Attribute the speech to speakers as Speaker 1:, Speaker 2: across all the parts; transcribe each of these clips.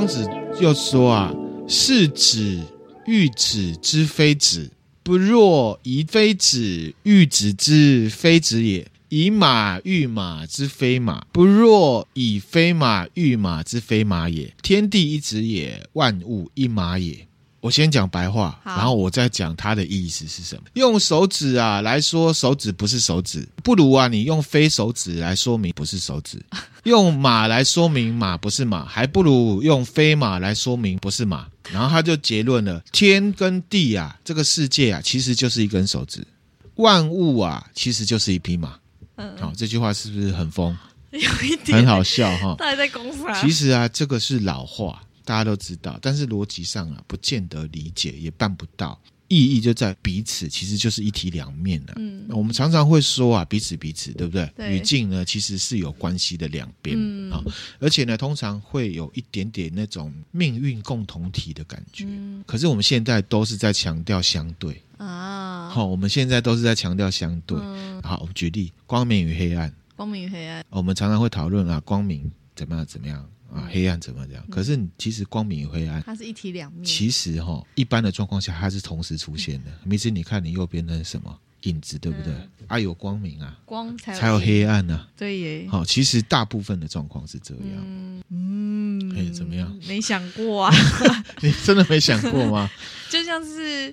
Speaker 1: 庄子又说啊，是子欲子之非子，不若以非子欲子之非子也；以马欲马之非马，不若以非马欲马之非马也。天地一子也，万物一马也。我先讲白话，然后我再讲它的意思是什么。用手指啊来说，手指不是手指，不如啊你用非手指来说明不是手指；用马来说明马不是马，还不如用非马来说明不是马。然后他就结论了：天跟地啊，这个世界啊，其实就是一根手指；万物啊，其实就是一匹马。嗯，好，这句话是不是很疯？有一点很好笑哈。
Speaker 2: 他还在公司啊。
Speaker 1: 其实啊，这个是老话。大家都知道，但是逻辑上啊，不见得理解，也办不到。意义就在彼此，其实就是一体两面的、啊。嗯，我们常常会说啊，彼此彼此，对不对？对。语境呢，其实是有关系的两边啊、嗯，而且呢，通常会有一点点那种命运共同体的感觉。嗯。可是我们现在都是在强调相对啊。好，我们现在都是在强调相对。嗯。好，我们举例，光明与黑暗。
Speaker 2: 光明与黑暗。
Speaker 1: 我们常常会讨论啊，光明怎么样怎么样。啊，黑暗怎么讲？可是其实光明与黑暗，
Speaker 2: 它是一体两面。
Speaker 1: 其实哈，一般的状况下，它是同时出现的。明子，你看你右边那是什么影子，对不对？嗯、啊，有光明啊，
Speaker 2: 光才有
Speaker 1: 才有黑暗呢、啊。
Speaker 2: 对耶。
Speaker 1: 好，其实大部分的状况是这样。
Speaker 2: 嗯，
Speaker 1: 哎，怎么样？
Speaker 2: 没想过啊。
Speaker 1: 你真的没想过吗？
Speaker 2: 就像是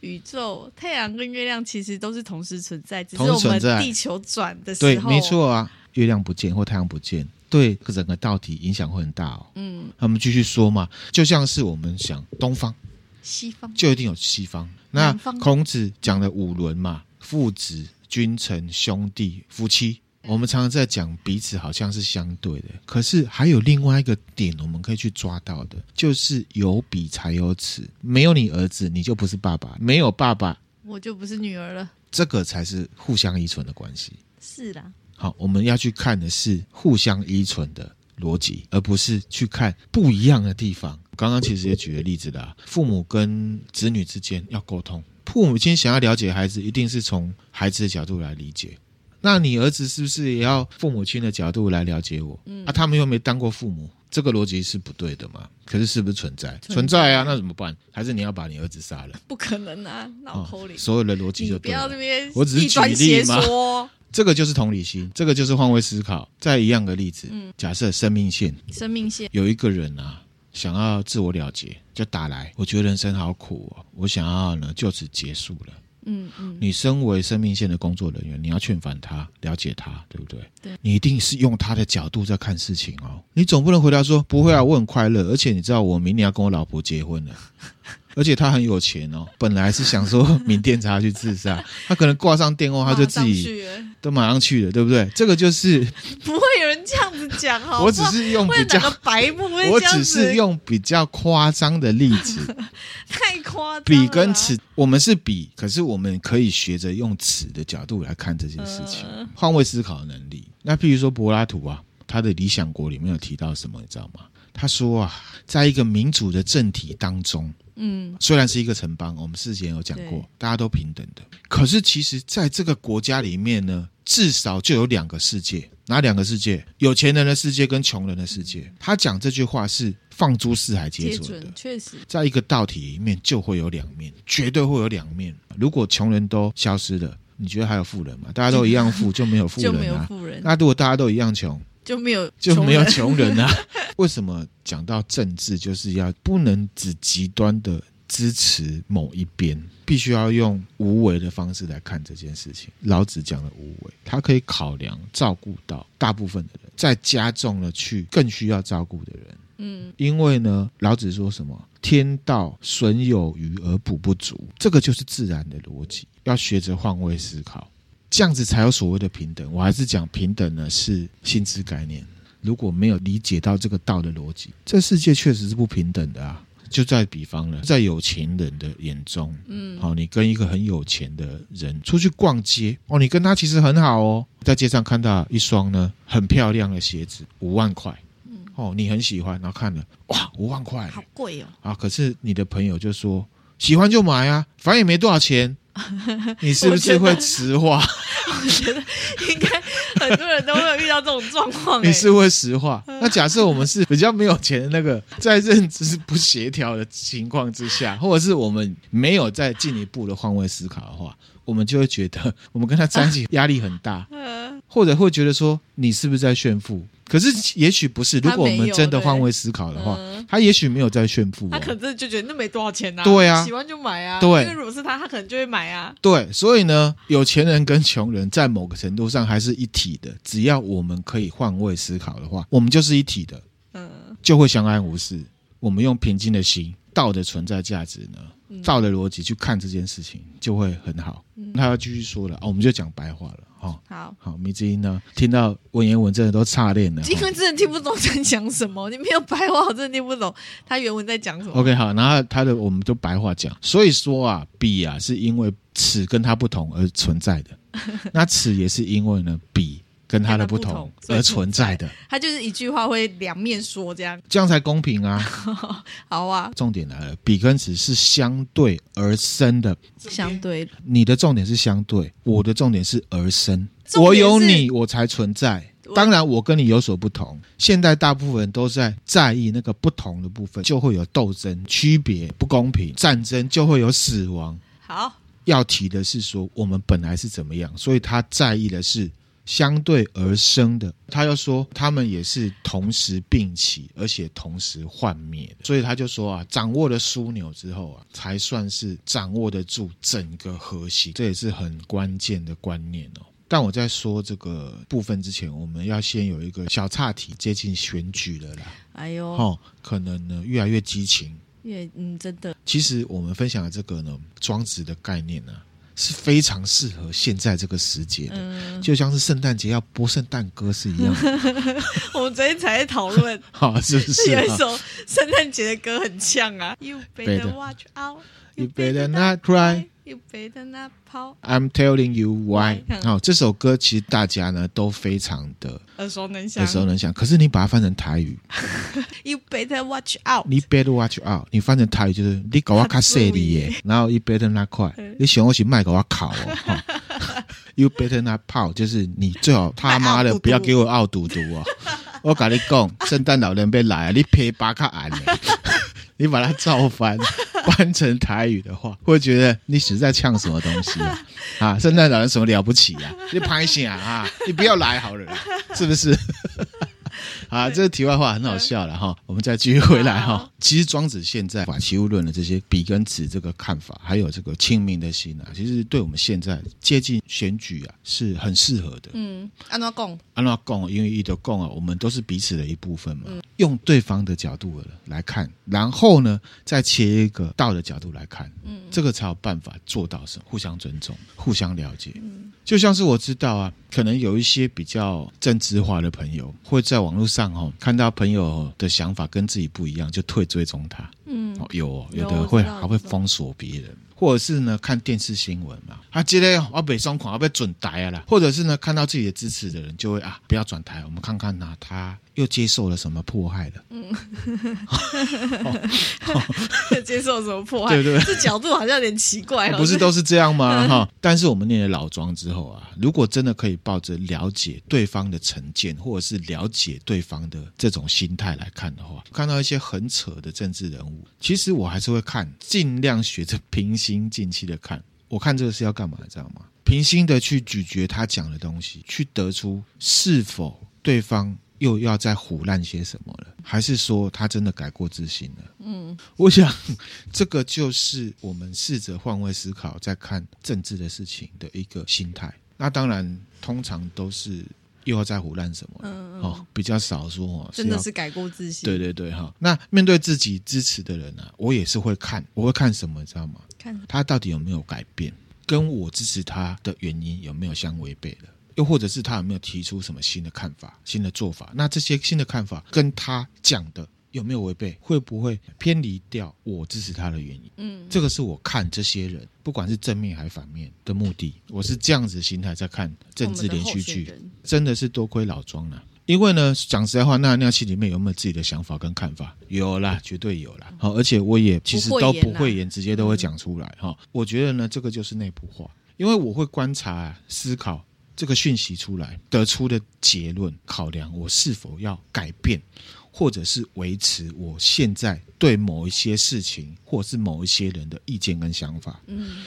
Speaker 2: 宇宙，太阳跟月亮其实都是同时存在，只是我们地球转的时候，
Speaker 1: 对，没错啊。月亮不见或太阳不见。对整个道体影响会很大哦。嗯，那我们继续说嘛，就像是我们想东方、
Speaker 2: 西方，
Speaker 1: 就一定有西方。那孔子讲的五伦嘛，父子、君臣、兄弟、夫妻，我们常常在讲彼此好像是相对的，可是还有另外一个点我们可以去抓到的，就是有彼才有此。没有你儿子，你就不是爸爸；没有爸爸，
Speaker 2: 我就不是女儿了。
Speaker 1: 这个才是互相依存的关系。
Speaker 2: 是的。
Speaker 1: 好，我们要去看的是互相依存的逻辑，而不是去看不一样的地方。刚刚其实也举了例子啦，父母跟子女之间要沟通，父母亲想要了解孩子，一定是从孩子的角度来理解。那你儿子是不是也要父母亲的角度来了解我？嗯，啊，他们又没当过父母，这个逻辑是不对的嘛？可是是不是存在？存在，啊，那怎么办？还是你要把你儿子杀了？
Speaker 2: 不可能啊，脑壳里、哦、
Speaker 1: 所有的逻辑就对了。
Speaker 2: 不要这边，
Speaker 1: 我只是举例嘛。这个就是同理心，这个就是换位思考。再一样的例子，嗯，假设生命线，
Speaker 2: 生命线
Speaker 1: 有一个人啊，想要自我了结，就打来，我觉得人生好苦哦，我想要呢就此结束了。嗯嗯，你身为生命线的工作人员，你要劝返他，了解他，对不对？对，你一定是用他的角度在看事情哦。你总不能回答说不会啊，我很快乐，而且你知道我明年要跟我老婆结婚了。而且他很有钱哦，本来是想说明天才要去自杀，他可能挂上电话他就自己都马上去了，对不对？这个就是
Speaker 2: 不会有人这样子讲哈。
Speaker 1: 我只是用比较白目，我只是用比较夸张的例子，
Speaker 2: 太夸张。
Speaker 1: 比跟此，我们是比，可是我们可以学着用此的角度来看这件事情，换位思考的能力。那譬如说柏拉图啊，他的《理想国》里面有提到什么，你知道吗？他说啊，在一个民主的政体当中。嗯，虽然是一个城邦，我们事前有讲过，大家都平等的。可是其实，在这个国家里面呢，至少就有两个世界，哪两个世界？有钱人的世界跟穷人的世界。他讲这句话是放诸四海皆准的，
Speaker 2: 确实，
Speaker 1: 在一个道体里面就会有两面，绝对会有两面。如果穷人都消失了，你觉得还有富人吗？大家都一样富，就没有富人啊。富人。那如果大家都一样穷，
Speaker 2: 就没有
Speaker 1: 就没有穷人啊？为什么讲到政治就是要不能只极端的支持某一边，必须要用无为的方式来看这件事情？老子讲的无为，他可以考量照顾到大部分的人，再加重了去更需要照顾的人。嗯，因为呢，老子说什么？天道损有余而补不足，这个就是自然的逻辑。要学着换位思考，这样子才有所谓的平等。我还是讲平等呢，是薪资概念。如果没有理解到这个道的逻辑，这世界确实是不平等的啊！就在比方了，在有钱人的眼中，嗯，好，你跟一个很有钱的人出去逛街，哦，你跟他其实很好哦，在街上看到一双呢很漂亮的鞋子，五万块，嗯，哦，你很喜欢，然后看了，哇，五万块，
Speaker 2: 好贵哦，
Speaker 1: 啊，可是你的朋友就说喜欢就买啊，反正也没多少钱。你是不是会迟化？
Speaker 2: 我觉得应该很多人都会到这种状况、欸。
Speaker 1: 你是会实话。那假设我们 是比较没有钱的那个，在认知不协调的情况之下，或者是我们没有再进一步的换位思考的话，我们就会觉得我们跟他在一起压力很大，或者会觉得说你是不是在炫富？可是也许不是，如果我们真的换位思考的话，他，他也许没有在炫富，哦，
Speaker 2: 他可能就觉得那没多少钱呐，啊，
Speaker 1: 对啊，
Speaker 2: 喜欢就买啊，
Speaker 1: 对，
Speaker 2: 因为如果是他，他可能就会买啊，
Speaker 1: 对，所以呢，有钱人跟穷人在某个程度上还是一体的，只要我们可以换位思考的话，我们就是一体的，嗯，就会相安无事。我们用平静的心，道的存在价值呢，道的逻辑去看这件事情，就会很好。嗯，他要继续说了，哦，我们就讲白话了。哦，
Speaker 2: 好
Speaker 1: 好，迷之音呢，听到文言文真的都差点了，
Speaker 2: 因为真的听不懂在讲什么，你没有白话，我真的听不懂他原文在讲什么。
Speaker 1: OK，好，然后他的我们就白话讲，所以说啊，比啊是因为此跟它不同而存在的，那此也是因为呢彼。跟他的不同而存在的，
Speaker 2: 他就是一句话会两面说，这样
Speaker 1: 这样才公平啊！
Speaker 2: 好啊，
Speaker 1: 重点来了，比跟此是相对而生的，
Speaker 2: 相对。
Speaker 1: 你的重点是相对，我的重点是而生。我有你，我才存在。当然，我跟你有所不同。现在大部分人都在在意那个不同的部分，就会有斗争、区别、不公平、战争，就会有死亡。
Speaker 2: 好，
Speaker 1: 要提的是说，我们本来是怎么样，所以他在意的是。相对而生的，他又说他们也是同时并起，而且同时幻灭的，所以他就说啊，掌握了枢纽之后啊，才算是掌握得住整个核心，这也是很关键的观念哦。但我在说这个部分之前，我们要先有一个小岔题，接近选举了啦。
Speaker 2: 哎呦，
Speaker 1: 哦，可能呢越来越激情，
Speaker 2: 越嗯真的。其实
Speaker 1: 我们分享的这个呢，庄子的概念呢。是非常适合现在这个时节的，嗯、就像是圣诞节要播圣诞歌是一样的。
Speaker 2: 我们昨天才在讨论，
Speaker 1: 好，是不是
Speaker 2: 有一首圣诞节的歌很像啊？You better watch out,
Speaker 1: you better not cry. I'm telling you why。好，这首歌其实大家呢都非常的
Speaker 2: 耳熟能详，
Speaker 1: 耳熟能详。可是你把它翻成台语，
Speaker 2: You better watch out。
Speaker 1: 你 better watch out。你翻成台语就是你搞我卡色的耶。然后 you better not quick。你喜欢是卖给我烤哦。You better not 泡，就是你最好他妈的不要给我傲赌毒哦。我跟你讲，圣诞老人别来，你拍巴卡安。你把它照翻，翻成台语的话，会觉得你是在呛什么东西啊？啊，圣诞老人什么了不起啊？你拍醒啊，你不要来好了，是不是？啊，这个题外话很好笑了哈，我们再继续回来哈。其实庄子现在把齐物论的这些彼跟此这个看法，还有这个清明的心啊，其实对我们现在接近选举啊是很适合的。
Speaker 2: 嗯，安怎讲？
Speaker 1: 安怎讲？因为一的共啊，我们都是彼此的一部分嘛。嗯、用对方的角度来看，然后呢，再切一个道的角度来看，嗯，这个才有办法做到什么？互相尊重，互相了解。嗯，就像是我知道啊，可能有一些比较政治化的朋友会在网络上。哦，看到朋友的想法跟自己不一样，就退追踪他。嗯，有有的会还会封锁别人。或者是呢，看电视新闻嘛，啊，今天要北上狂要被准台啊啦，或者是呢，看到自己的支持的人就会啊，不要转台，我们看看呐，他又接受了什么迫害了？嗯，
Speaker 2: 接受什么迫害？对对，这角度好像有点奇怪。
Speaker 1: 不是都是这样吗？哈，但是我们念了老庄之后啊，如果真的可以抱着了解对方的成见，或者是了解对方的这种心态来看的话，看到一些很扯的政治人物，其实我还是会看，尽量学着平息。心静气的看，我看这个是要干嘛，知道吗？平心的去咀嚼他讲的东西，去得出是否对方又要再胡乱些什么了，还是说他真的改过自新了？嗯，我想这个就是我们试着换位思考，在看政治的事情的一个心态。那当然，通常都是。又要在胡乱什么？嗯嗯哦，比较少说哦，
Speaker 2: 真的是改过自新。
Speaker 1: 对对对，哈。那面对自己支持的人呢、啊，我也是会看，我会看什么，知道吗？看他到底有没有改变，跟我支持他的原因有没有相违背的，又或者是他有没有提出什么新的看法、新的做法？那这些新的看法跟他讲的。有没有违背？会不会偏离掉我支持他的原因？嗯，这个是我看这些人，不管是正面还是反面的目的。我是这样子心态在看政治连续剧，真的是多亏老庄了。因为呢，讲实在话，那那期里面有没有自己的想法跟看法？有啦，绝对有啦。好，而且我也其实都不会演，直接都会讲出来。哈，我觉得呢，这个就是内部化，因为我会观察、思考。这个讯息出来，得出的结论考量，我是否要改变，或者是维持我现在对某一些事情，或者是某一些人的意见跟想法。嗯，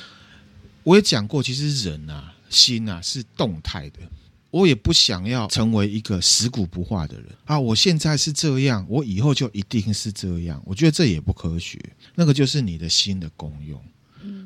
Speaker 1: 我也讲过，其实人啊，心啊是动态的。我也不想要成为一个死骨不化的人啊！我现在是这样，我以后就一定是这样。我觉得这也不科学。那个就是你的心的功用。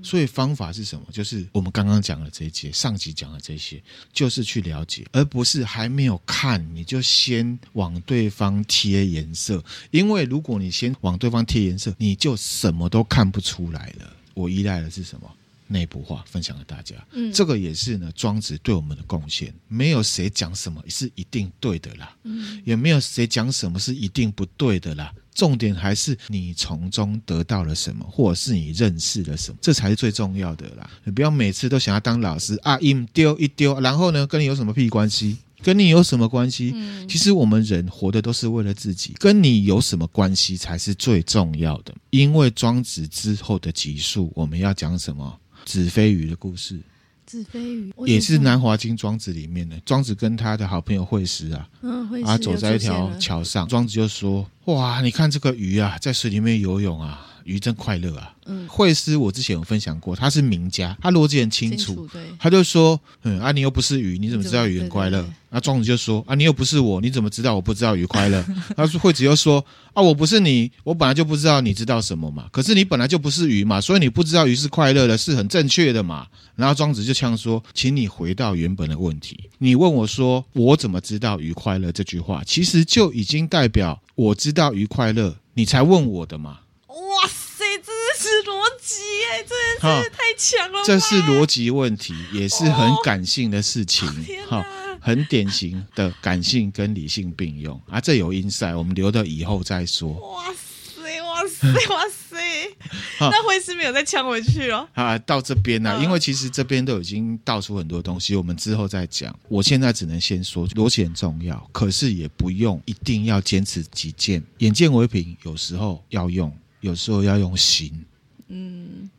Speaker 1: 所以方法是什么？就是我们刚刚讲的这一节，上集讲的这些，就是去了解，而不是还没有看你就先往对方贴颜色。因为如果你先往对方贴颜色，你就什么都看不出来了。我依赖的是什么？内部化分享给大家，嗯，这个也是呢，庄子对我们的贡献。没有谁讲什么是一定对的啦，嗯，也没有谁讲什么是一定不对的啦。重点还是你从中得到了什么，或者是你认识了什么，这才是最重要的啦。你不要每次都想要当老师啊，一丢一丢，然后呢，跟你有什么屁关系？跟你有什么关系？嗯，其实我们人活的都是为了自己，跟你有什么关系才是最重要的。因为庄子之后的集数，我们要讲什么？子非鱼的故事，
Speaker 2: 子非鱼
Speaker 1: 也是《南华经》庄子里面的。庄子跟他的好朋友惠施啊，嗯，啊，走在一条桥上，庄子就说：“哇，你看这个鱼啊，在水里面游泳啊。”鱼真快乐啊！嗯，惠施我之前有分享过，他是名家，他逻辑很清楚。清楚，对，他就说：“嗯啊，你又不是鱼，你怎么知道鱼很快乐？”那，庄子就说：“啊，你又不是我，你怎么知道我不知道鱼快乐？” 他说：“惠子又说：‘啊，我不是你，我本来就不知道你知道什么嘛。可是你本来就不是鱼嘛，所以你不知道鱼是快乐的，是很正确的嘛。’然后庄子就呛说：‘请你回到原本的问题，你问我说我怎么知道鱼快乐？’这句话其实就已经代表我知道鱼快乐，你才问我的嘛。”
Speaker 2: 哇塞，这是逻辑哎，这真是太强了！
Speaker 1: 这是逻辑问题，也是很感性的事情，哈、哦，很典型的感性跟理性并用啊。这有 insight，我们留到以后再说。
Speaker 2: 哇塞，哇塞，哇塞！那会师没有再呛回去哦。
Speaker 1: 啊，到这边呢、啊，因为其实这边都已经道出很多东西，我们之后再讲。我现在只能先说逻辑很重要，可是也不用一定要坚持己见，眼见为凭，有时候要用。有时候要用心，嗯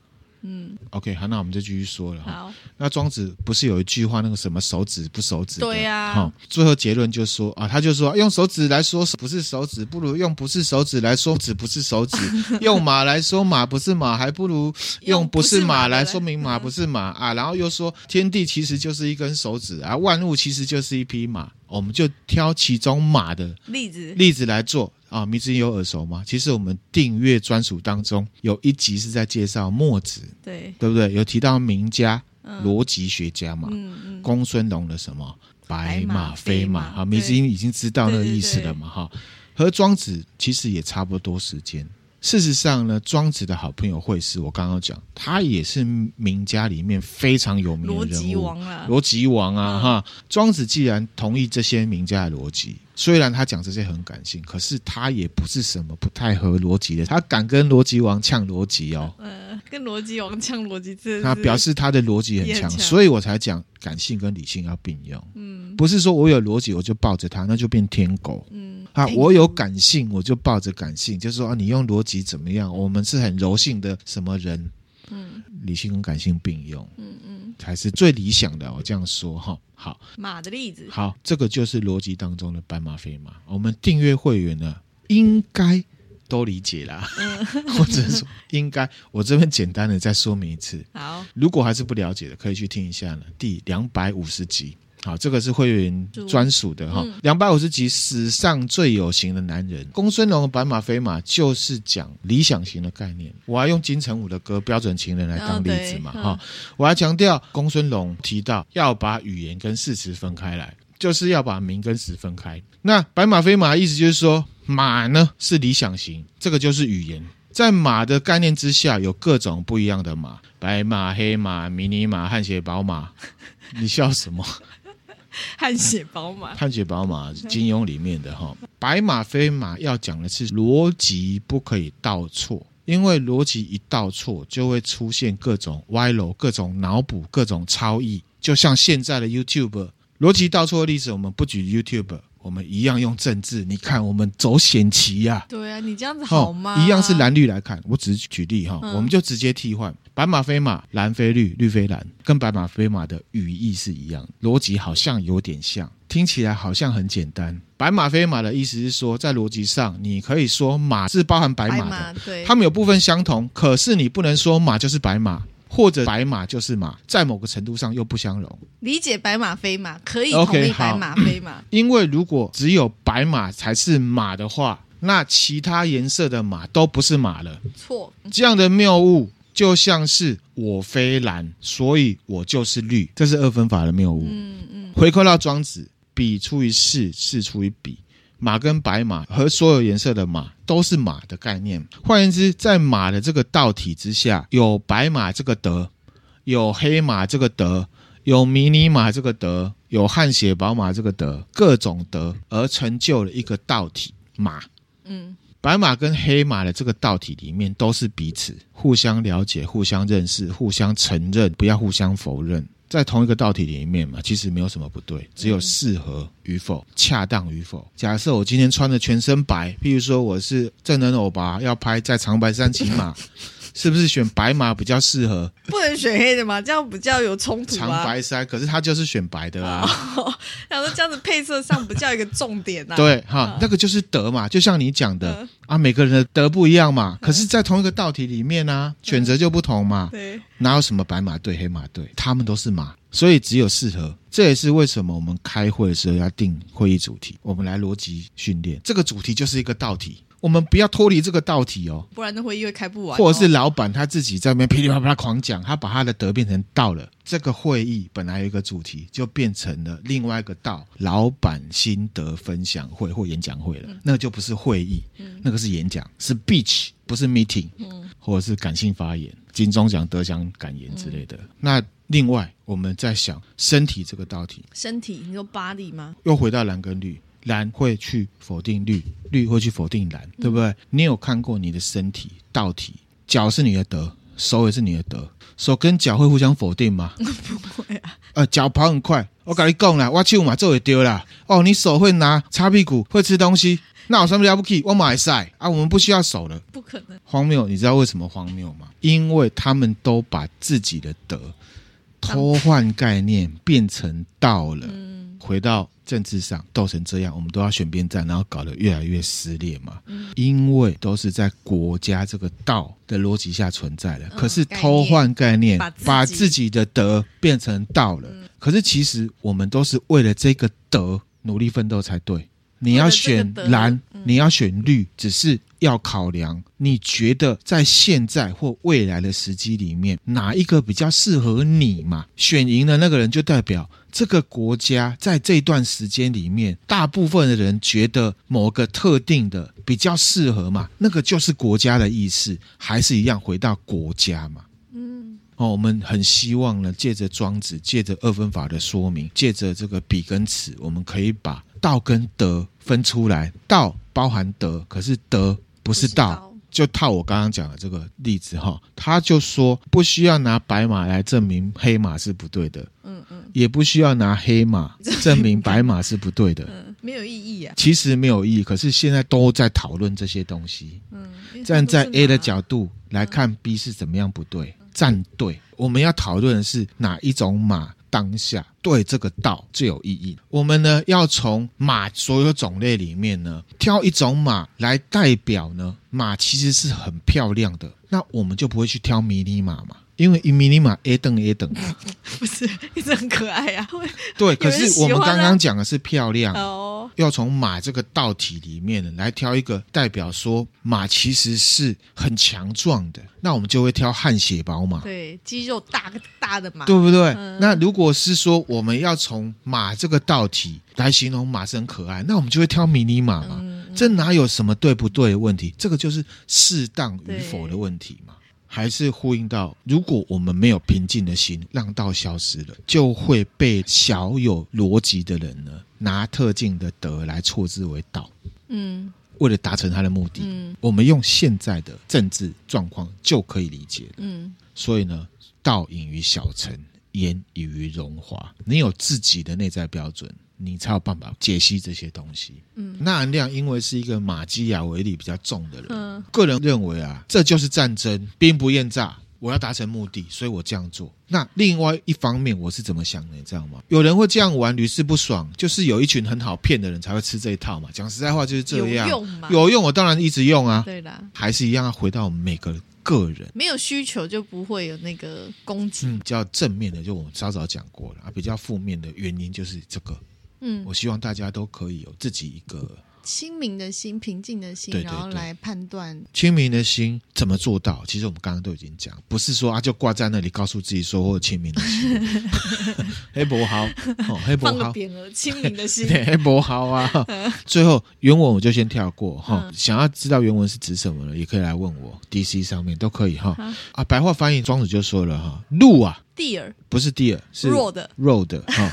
Speaker 1: 嗯，OK，好，那我们就继续说了哈。好，那庄子不是有一句话，那个什么手指不手指？
Speaker 2: 对呀、啊。
Speaker 1: 好，最后结论就说啊，他就说用手指来说不是手指，不如用不是手指来说指不是手指；用马来说马不是马，还不如用不是马来说明马不是马啊。然后又说天地其实就是一根手指啊，万物其实就是一匹马。我们就挑其中马的例子例子来做。啊，迷之音有耳熟吗？其实我们订阅专属当中有一集是在介绍墨子，对对不对？有提到名家、嗯、逻辑学家嘛，嗯嗯、公孙龙的什么白马非马？哈，迷之音已经知道那个意思了嘛？哈，和庄子其实也差不多时间。事实上呢，庄子的好朋友惠施，我刚刚讲，他也是名家里面非常有名的人物，逻辑王啊，逻辑王啊，哈。庄子既然同意这些名家的逻辑。虽然他讲这些很感性，可是他也不是什么不太合逻辑的。他敢跟逻辑王呛逻辑哦，
Speaker 2: 呃，跟逻辑王呛逻辑，这
Speaker 1: 他表示他的逻辑很强，所以我才讲感性跟理性要并用。嗯，不是说我有逻辑我就抱着他，那就变天狗。嗯，啊，我有感性我就抱着感性，就是说啊，你用逻辑怎么样？我们是很柔性的什么人？嗯，理性跟感性并用，嗯嗯，才是最理想的。我这样说哈，好，
Speaker 2: 马的例子，
Speaker 1: 好，这个就是逻辑当中的斑马飞马。我们订阅会员呢，应该都理解啦。嗯，或者说应该，我这边简单的再说明一次。好，如果还是不了解的，可以去听一下呢，第两百五十集。好，这个是会员专属的哈，两百五十集史上最有型的男人，公孙龙的白马非马就是讲理想型的概念。我还用金城武的歌《标准情人》来当例子嘛哈，我还强调公孙龙提到要把语言跟事实分开来，就是要把名跟实分开。那白马非马的意思就是说，马呢是理想型，这个就是语言，在马的概念之下有各种不一样的马，白马、黑马、迷你马、汗血宝马，你笑什么？
Speaker 2: 汗血宝马，
Speaker 1: 汗血宝马，金庸里面的哈，白马非马要讲的是逻辑不可以倒错，因为逻辑一倒错，就会出现各种歪楼、各种脑补、各种超意。就像现在的 YouTube，逻辑倒错的例子，我们不举 YouTube，我们一样用政治。你看，我们走险棋呀。
Speaker 2: 对啊，你这样子好吗？
Speaker 1: 哦、一样是蓝绿来看，我只是举例哈，嗯、我们就直接替换白马非马，蓝非绿，绿非蓝，跟白马非马的语义是一样，逻辑好像有点像，听起来好像很简单。白马非马的意思是说，在逻辑上，你可以说马是包含白马的，马对，它们有部分相同，可是你不能说马就是白马。或者白马就是马，在某个程度上又不相容。
Speaker 2: 理解白马非马可以同意白马非马，
Speaker 1: 因为如果只有白马才是马的话，那其他颜色的马都不是马了。
Speaker 2: 错，
Speaker 1: 这样的谬误就像是我非蓝，所以我就是绿，这是二分法的谬误。嗯嗯，回扣到庄子，比出于是，是除以彼。马跟白马和所有颜色的马都是马的概念。换言之，在马的这个道体之下，有白马这个德，有黑马这个德，有迷你马这个德，有汗血宝马这个德，各种德而成就了一个道体马。嗯，白马跟黑马的这个道体里面都是彼此互相了解、互相认识、互相承认，不要互相否认。在同一个道体里面嘛，其实没有什么不对，只有适合与否、恰当与否。假设我今天穿的全身白，譬如说我是正人欧巴，要拍在长白山骑马。是不是选白马比较适合？
Speaker 2: 不能选黑的吗？这样比较有冲突。
Speaker 1: 长白山，可是他就是选白的啊。
Speaker 2: 然后这样子配色上不叫一个重点啊。
Speaker 1: 对哈，那个就是德嘛，就像你讲的啊，每个人的德不一样嘛。可是，在同一个道题里面呢，选择就不同嘛。对，哪有什么白马对黑马对？他们都是马，所以只有适合。这也是为什么我们开会的时候要定会议主题，我们来逻辑训练。这个主题就是一个道体。我们不要脱离这个道体哦，
Speaker 2: 不然的会议会开不完。
Speaker 1: 或者是老板他自己在那边噼里啪啦狂讲，他把他的德变成道了。这个会议本来有一个主题，就变成了另外一个道——老板心得分享会或演讲会了。嗯、那个就不是会议，嗯、那个是演讲，是 speech，不是 meeting，、嗯、或者是感性发言、金钟奖得奖感言之类的。嗯、那另外我们在想身体这个道体，
Speaker 2: 身体，你说 body 吗？
Speaker 1: 又回到蓝跟绿。蓝会去否定绿，绿会去否定蓝，对不对？嗯、你有看过你的身体道体？脚是你的德，手也是你的德，手跟脚会互相否定吗？
Speaker 2: 不会啊。
Speaker 1: 呃，脚跑很快，我跟你讲啦，我手嘛做会丢啦。哦，你手会拿擦屁股，会吃东西，那有什么了不起？我马赛啊，我们不需要手了。
Speaker 2: 不可能。
Speaker 1: 荒谬，你知道为什么荒谬吗？因为他们都把自己的德偷换概念变成道了。嗯、回到。政治上斗成这样，我们都要选边站，然后搞得越来越撕裂嘛。嗯、因为都是在国家这个道的逻辑下存在的。嗯、可是偷换概念，把自，把自己的德变成道了。嗯、可是其实我们都是为了这个德努力奋斗才对。你要选蓝，你要选绿，只是要考量你觉得在现在或未来的时机里面，哪一个比较适合你嘛？选赢的那个人就代表这个国家在这段时间里面，大部分的人觉得某个特定的比较适合嘛，那个就是国家的意思，还是一样回到国家嘛？嗯，哦，我们很希望呢，借着庄子，借着二分法的说明，借着这个比跟尺，我们可以把。道跟德分出来，道包含德，可是德不是道。就套我刚刚讲的这个例子哈，他就说不需要拿白马来证明黑马是不对的，嗯嗯，也不需要拿黑马证明白马是不对的，
Speaker 2: 嗯，没有意义啊。
Speaker 1: 其实没有意义，可是现在都在讨论这些东西。嗯，站在 A 的角度来看 B 是怎么样不对，站队。我们要讨论的是哪一种马。当下对这个道最有意义。我们呢，要从马所有种类里面呢，挑一种马来代表呢，马其实是很漂亮的，那我们就不会去挑迷你马嘛。因为迷你马 A 等 A 等，
Speaker 2: 不是一直很可爱呀、啊。
Speaker 1: 对，可是我们刚刚讲的是漂亮哦，要从马这个道体里面来挑一个代表，说马其实是很强壮的，那我们就会挑汗血宝马。
Speaker 2: 对，肌肉大大的马，
Speaker 1: 对不对？嗯、那如果是说我们要从马这个道体来形容马是很可爱，那我们就会挑迷你马嘛。嗯嗯、这哪有什么对不对的问题？这个就是适当与否的问题嘛。还是呼应到，如果我们没有平静的心，让道消失了，就会被小有逻辑的人呢，拿特定的德来错之为道。嗯，为了达成他的目的，嗯，我们用现在的政治状况就可以理解了。嗯，所以呢，道隐于小尘，严以于荣华。你有自己的内在标准，你才有办法解析这些东西。嗯，纳兰亮因为是一个马基雅维利比较重的人，嗯，个人认为啊，这就是战争，兵不厌诈，我要达成目的，所以我这样做。那另外一方面，我是怎么想的，你知道吗？有人会这样玩，屡试不爽，就是有一群很好骗的人才会吃这一套嘛。讲实在话，就是这样。有
Speaker 2: 用吗？
Speaker 1: 有用，我当然一直用啊。
Speaker 2: 对啦，
Speaker 1: 还是一样要回到每个个人，
Speaker 2: 没有需求就不会有那个攻击。
Speaker 1: 嗯，比较正面的，就我们稍早讲过了啊。比较负面的原因就是这个。嗯，我希望大家都可以有自己一个。
Speaker 2: 清明的心，平静的心，对对对，然后来判断
Speaker 1: 清明的心怎么做到。其实我们刚刚都已经讲，不是说啊就挂在那里告诉自己说我有清明的心，黑伯豪，黑伯豪，
Speaker 2: 匾额，清明的心，
Speaker 1: 黑伯豪啊。最后原文我就先跳过哈，嗯、想要知道原文是指什么了，也可以来问我，DC 上面都可以哈。啊，啊，白话翻译庄子就说了哈，路啊
Speaker 2: ，deer
Speaker 1: 不是 deer，是 road，road 哈。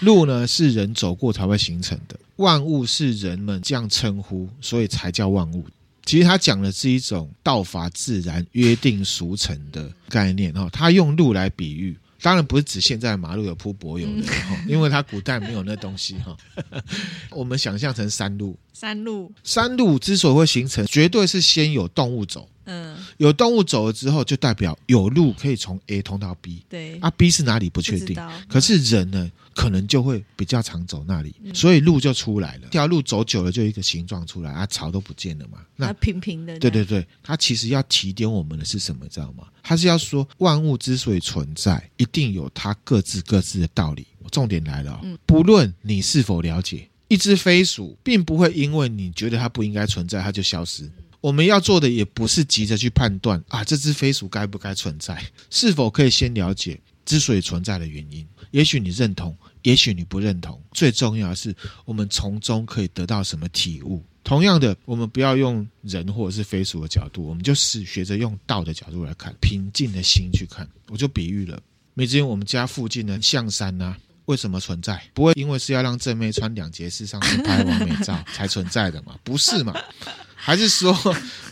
Speaker 1: 路呢是人走过才会形成的，万物是人们这样称呼，所以才叫万物。其实他讲的是一种道法自然、约定俗成的概念哈。他用路来比喻，当然不是指现在马路有铺柏油的哈，因为他古代没有那东西哈。我们想象成山路，
Speaker 2: 山路，
Speaker 1: 山路之所以会形成，绝对是先有动物走。嗯，有动物走了之后，就代表有路可以从 A 通到 B。
Speaker 2: 对，
Speaker 1: 啊，B 是哪里不确定，可是人呢，可能就会比较常走那里，嗯、所以路就出来了。这条路走久了，就一个形状出来啊，草都不见了嘛。那
Speaker 2: 平平的。
Speaker 1: 对对对，它其实要提点我们的是什么，知道吗？它是要说万物之所以存在，一定有它各自各自的道理。重点来了，嗯、不论你是否了解，一只飞鼠，并不会因为你觉得它不应该存在，它就消失。我们要做的也不是急着去判断啊，这只飞鼠该不该存在，是否可以先了解之所以存在的原因。也许你认同，也许你不认同。最重要的是，我们从中可以得到什么体悟。同样的，我们不要用人或者是飞鼠的角度，我们就是学着用道的角度来看，平静的心去看。我就比喻了，梅子我们家附近的象山呐、为什么存在？不会因为是要让正妹穿两节式上去拍完美照才存在的嘛？不是嘛？还是说，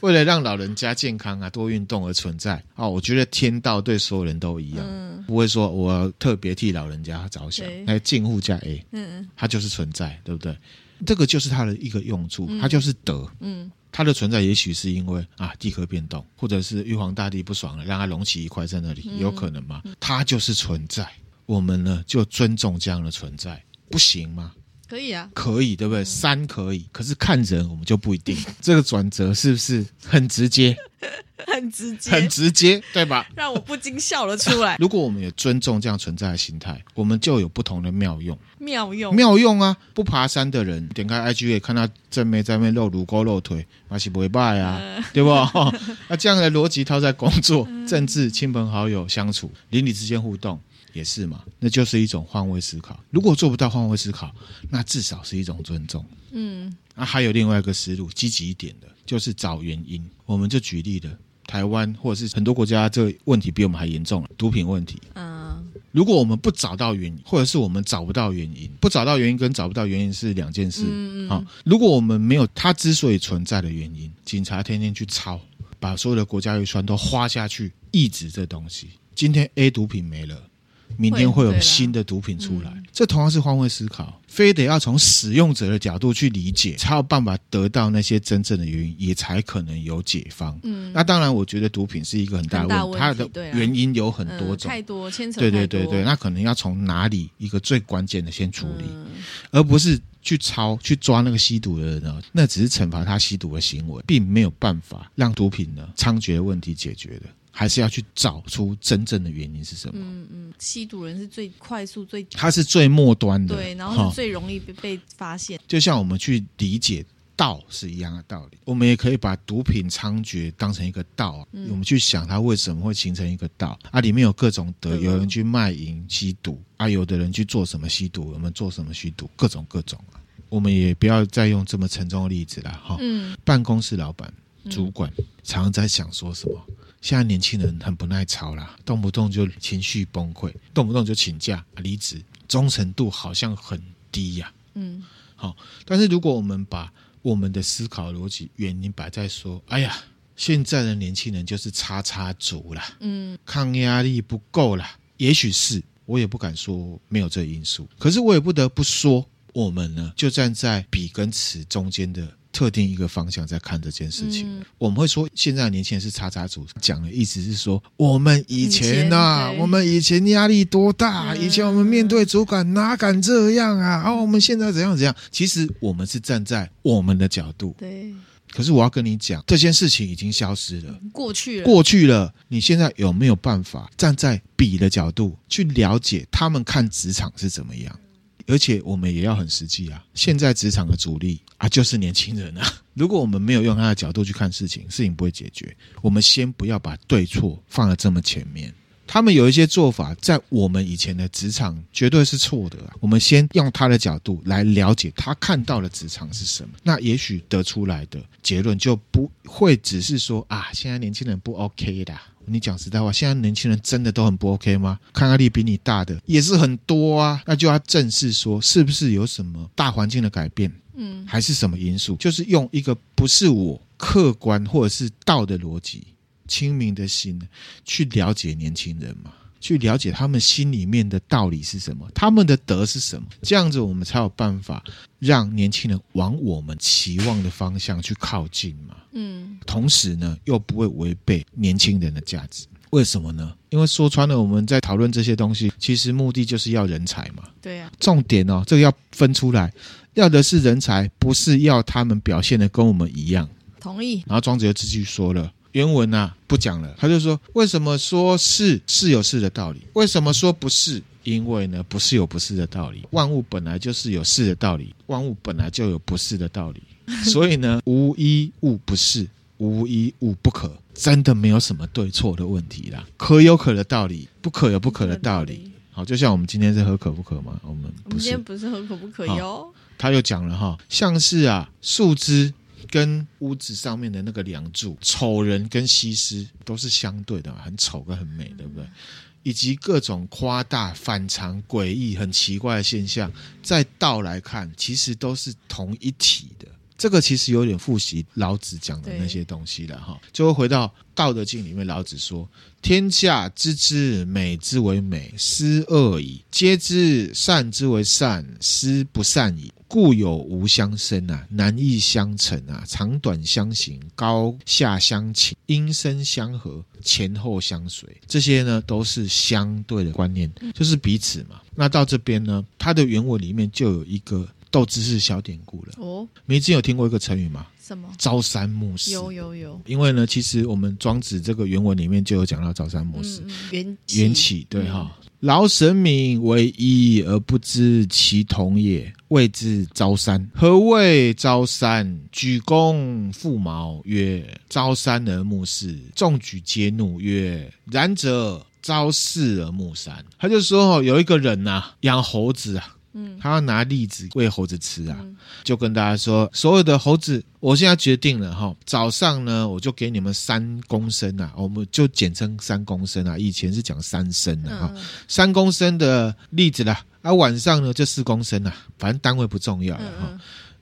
Speaker 1: 为了让老人家健康啊，多运动而存在哦？我觉得天道对所有人都一样，嗯、不会说我特别替老人家着想。来近乎加 A，嗯，它就是存在，对不对？这个就是它的一个用处，它就是德。嗯，它的存在也许是因为啊地壳变动，或者是玉皇大帝不爽了，让它隆起一块在那里，有可能吗？它就是存在，我们呢就尊重这样的存在，不行吗？
Speaker 2: 可以啊，
Speaker 1: 可以，对不对？山可以，可是看人我们就不一定。这个转折是不是很直接？
Speaker 2: 很直接，
Speaker 1: 很直接，对吧？
Speaker 2: 让我不禁笑了出来。
Speaker 1: 如果我们也尊重这样存在的心态，我们就有不同的妙用。
Speaker 2: 妙用，
Speaker 1: 妙用啊！不爬山的人点开 IG 也看到正妹在那边露乳沟露腿，那是不会拜啊，呃、对不？那这样的逻辑套在工作、呃、政治、亲朋好友相处、邻里之间互动。也是嘛，那就是一种换位思考。如果做不到换位思考，那至少是一种尊重。嗯，那、啊、还有另外一个思路，积极一点的，就是找原因。我们就举例了，台湾或者是很多国家，这个问题比我们还严重了，毒品问题。嗯，如果我们不找到原因，或者是我们找不到原因，不找到原因跟找不到原因是两件事。嗯嗯。好，如果我们没有它之所以存在的原因，警察天天去抄，把所有的国家预算都花下去抑制这东西，今天 A 毒品没了。明天会有新的毒品出来，嗯、这同样是换位思考，非得要从使用者的角度去理解，才有办法得到那些真正的原因，也才可能有解方。嗯，那当然，我觉得毒品是一个很大的问题，它的原因有很多种，
Speaker 2: 太多牵扯。
Speaker 1: 对对对对，那可能要从哪里一个最关键的先处理，嗯、而不是去抄去抓那个吸毒的人呢？那只是惩罚他吸毒的行为，并没有办法让毒品呢猖獗的问题解决的。还是要去找出真正的原因是什么？
Speaker 2: 嗯嗯，吸毒人是最快速、最
Speaker 1: 他是最末端的，
Speaker 2: 对，然后是最容易被被发现。
Speaker 1: 就像我们去理解道是一样的道理，我们也可以把毒品猖獗当成一个道。嗯、我们去想它为什么会形成一个道啊？里面有各种德，有人去卖淫吸毒啊，有的人去做什么吸毒，我们做什么吸毒，各种各种啊。我们也不要再用这么沉重的例子了哈。嗯，办公室老板、主管、嗯、常常在想说什么？现在年轻人很不耐操啦，动不动就情绪崩溃，动不动就请假离职，忠诚度好像很低呀、啊。嗯，好，但是如果我们把我们的思考逻辑原因摆在说，哎呀，现在的年轻人就是叉叉族啦，嗯，抗压力不够啦，也许是，我也不敢说没有这因素，可是我也不得不说，我们呢，就站在比跟此中间的特定一个方向在看这件事情。嗯、我们会说，现在的年轻人是叉叉组，讲的意思是说，我们以前啊，前我们以前压力多大，嗯、以前我们面对主管哪敢这样啊？啊，我们现在怎样怎样？其实我们是站在我们的角度。
Speaker 2: 对。
Speaker 1: 可是我要跟你讲，这件事情已经消失了，
Speaker 2: 过去了，
Speaker 1: 过去了。你现在有没有办法站在比的角度去了解他们看职场是怎么样？而且我们也要很实际啊。现在职场的主力啊，就是年轻人啊。如果我们没有用他的角度去看事情，事情不会解决。我们先不要把对错放在这么前面。他们有一些做法，在我们以前的职场绝对是错的啊。我们先用他的角度来了解他看到的职场是什么，那也许得出来的结论就不会只是说啊，现在年轻人不 OK 的。你讲实在话，现在年轻人真的都很不 OK 吗？抗压力比你大的也是很多啊。那就要正视说，是不是有什么大环境的改变？嗯，还是什么因素？就是用一个不是我客观或者是道的逻辑。清明的心去了解年轻人嘛，去了解他们心里面的道理是什么，他们的德是什么，这样子我们才有办法让年轻人往我们期望的方向去靠近嘛。嗯，同时呢，又不会违背年轻人的价值。为什么呢？因为说穿了，我们在讨论这些东西，其实目的就是要人才嘛。
Speaker 2: 对呀，
Speaker 1: 重点哦，这个要分出来，要的是人才，不是要他们表现的跟我们一样。
Speaker 2: 同意。
Speaker 1: 然后庄子又继续说了。原文啊不讲了，他就说：为什么说是是有是的道理？为什么说不是？因为呢不是有不是的道理。万物本来就是有是的道理，万物本来就有不是的道理。所以呢，无一物不是，无一物不可，真的没有什么对错的问题啦。可有可的道理，不可有不可的道理。好，就像我们今天是喝可不可嘛？我们
Speaker 2: 我们今天不是喝可不可哟。
Speaker 1: 他又讲了哈，像是啊树枝。跟屋子上面的那个梁柱，丑人跟西施都是相对的，很丑跟很美，对不对？以及各种夸大、反常、诡异、很奇怪的现象，在道来看，其实都是同一体的。这个其实有点复习老子讲的那些东西了哈，就会回到《道德经》里面，老子说：“天下知之美之为美，斯恶已；皆知善之为善，斯不善已。故有无相生啊，难易相成啊，长短相形，高下相倾，音声相和，前后相随。这些呢，都是相对的观念，就是彼此嘛。那到这边呢，它的原文里面就有一个。”斗智是小典故了哦，你之前有听过一个成语吗？
Speaker 2: 什么？朝
Speaker 1: 三暮四。
Speaker 2: 有有有。因
Speaker 1: 为呢，其实我们庄子这个原文里面就有讲到朝三暮四。
Speaker 2: 缘
Speaker 1: 缘起，对哈。劳神明为一而不知其同也，谓之朝三。何谓朝三？举弓负矛，曰：朝三而暮四。众举皆怒，曰：然者朝四而暮三。他就说，有一个人呐、啊，养猴子啊。嗯，他要拿栗子喂猴子吃啊，嗯、就跟大家说，所有的猴子，我现在决定了哈，早上呢，我就给你们三公升啊，我们就简称三公升啊，以前是讲三升的哈，嗯、三公升的栗子啦，啊，晚上呢就四公升啊，反正单位不重要了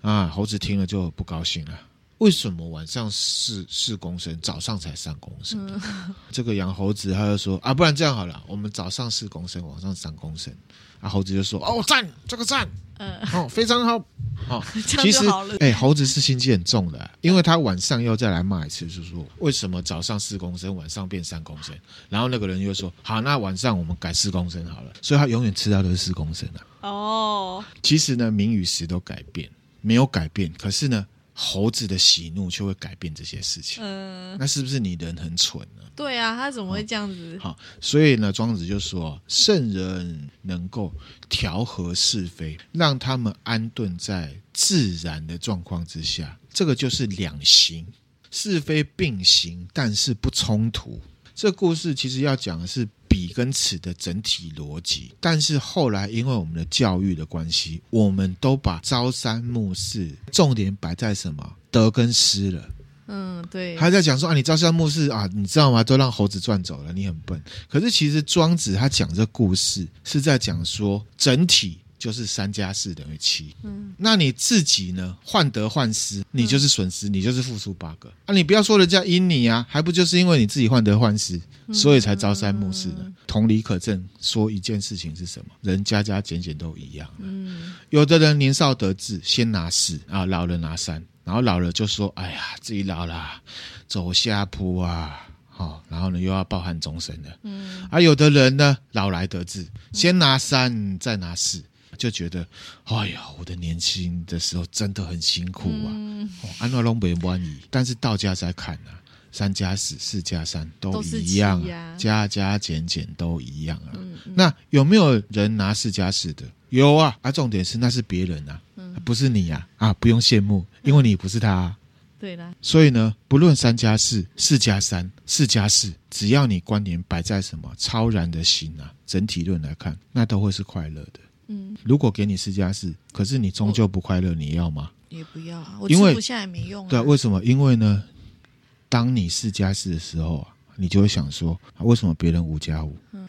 Speaker 1: 哈，啊，猴子听了就不高兴了，为什么晚上四四公升，早上才三公升？嗯、这个养猴子他就说啊，不然这样好了，我们早上四公升，晚上三公升。啊，猴子就说：“哦，赞，这个赞，嗯，哦，非常好，好、哦。其实，哎、欸，猴子是心机很重的，因为他晚上又再来骂一次，就是说为什么早上四公升，晚上变三公升？然后那个人又说：好，那晚上我们改四公升好了。所以他永远吃到都是四公升啊。哦，其实呢，名与实都改变，没有改变，可是呢。”猴子的喜怒就会改变这些事情，嗯、呃，那是不是你人很蠢呢？
Speaker 2: 对啊，他怎么会这样子？
Speaker 1: 好，所以呢，庄子就说，圣人能够调和是非，让他们安顿在自然的状况之下，这个就是两行，是非并行，但是不冲突。这故事其实要讲的是彼跟此的整体逻辑，但是后来因为我们的教育的关系，我们都把朝三暮四重点摆在什么得跟失了。
Speaker 2: 嗯，对，
Speaker 1: 还在讲说啊，你朝三暮四啊，你知道吗？都让猴子赚走了，你很笨。可是其实庄子他讲这故事是在讲说整体。就是三加四等于七。嗯，那你自己呢？患得患失，你就是损失，你就是付出八个。啊，你不要说人家阴你啊，还不就是因为你自己患得患失，所以才朝三暮四呢？同理可证，说一件事情是什么？人家家减减都一样。嗯，有的人年少得志，先拿四啊，老了拿三，然后老了就说：“哎呀，自己老了，走下坡啊。”好，然后呢，又要抱憾终身了。嗯，而、啊、有的人呢，老来得志，先拿三，再拿四，就觉得，哎呀，我的年轻的时候真的很辛苦啊。嗯，安诺龙北湾夷，但是到家再看啊，三加四，四加三都一样，啊，加加减减都一样啊。嗯嗯，那有没有人拿四加四的？有啊。啊，重点是那是别人啊，嗯、不是你呀。啊，不用羡慕，因为你不是他、啊。
Speaker 2: 对啦，
Speaker 1: 所以呢，不论三加四、四加三、四加四，只要你观点摆在什么超然的心啊，整体论来看，那都会是快乐的。嗯，如果给你四加四，可是你终究不快乐，你要吗？
Speaker 2: 也不要啊，我吃不下也没用啊。
Speaker 1: 对，为什么？因为呢，当你四加四的时候啊，你就会想说，为什么别人五加五？嗯，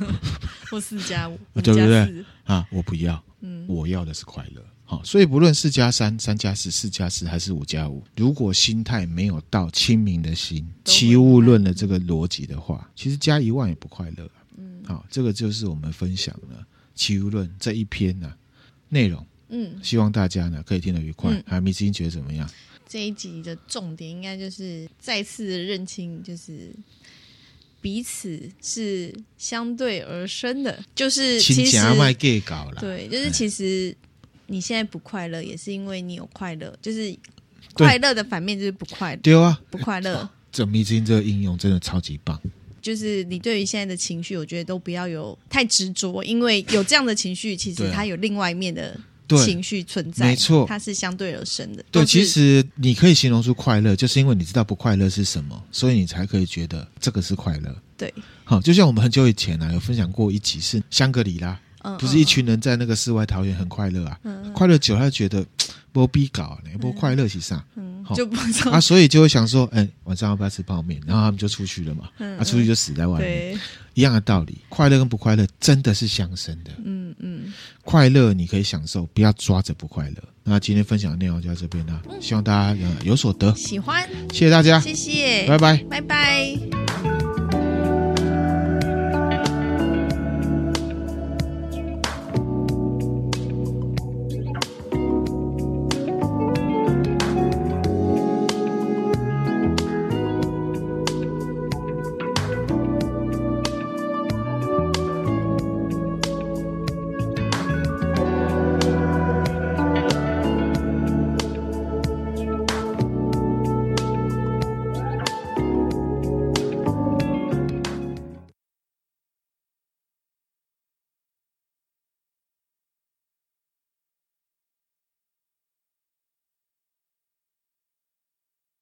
Speaker 2: 我四加五，
Speaker 1: 对不对？啊，我不要，嗯，我要的是快乐。好，所以不论四加三、三加四、四加四还是五加五，如果心态没有到清明的心、齐物论的这个逻辑的话，其实加一万也不快乐。嗯，好，这个就是我们分享的齐物论这一篇呢、啊、内容。嗯，希望大家呢可以听得愉快。还有米之音觉得怎么样？
Speaker 2: 这一集的重点应该就是再次认清，就是彼此是相对而生的，就是其实对，就是其实。你现在不快乐，也是因为你有快乐，就是快乐的反面就是不快乐。
Speaker 1: 对啊，
Speaker 2: 不快乐。
Speaker 1: 这迷之音这个应用真的超级棒。
Speaker 2: 就是你对于现在的情绪，我觉得都不要有太执着，因为有这样的情绪，其实它有另外一面的情绪存在。没错，它是相对而生的。
Speaker 1: 对，其实你可以形容出快乐，就是因为你知道不快乐是什么，所以你才可以觉得这个是快乐。
Speaker 2: 对，
Speaker 1: 好，就像我们很久以前呢、啊，有分享过一集是香格里拉。不是一群人在那个世外桃源很快乐啊，嗯、快乐久他就觉得 不必搞，不快乐其实啊，就不啊，所以就会想说，哎，晚上要不要吃泡面？然后他们就出去了嘛，嗯、啊，出去就死在外面，一样的道理，快乐跟不快乐真的是相生的，嗯嗯，快乐你可以享受，不要抓着不快乐。那今天分享的内容就到这边了，希望大家有所得，喜欢，谢谢大家，谢谢，拜拜，拜拜。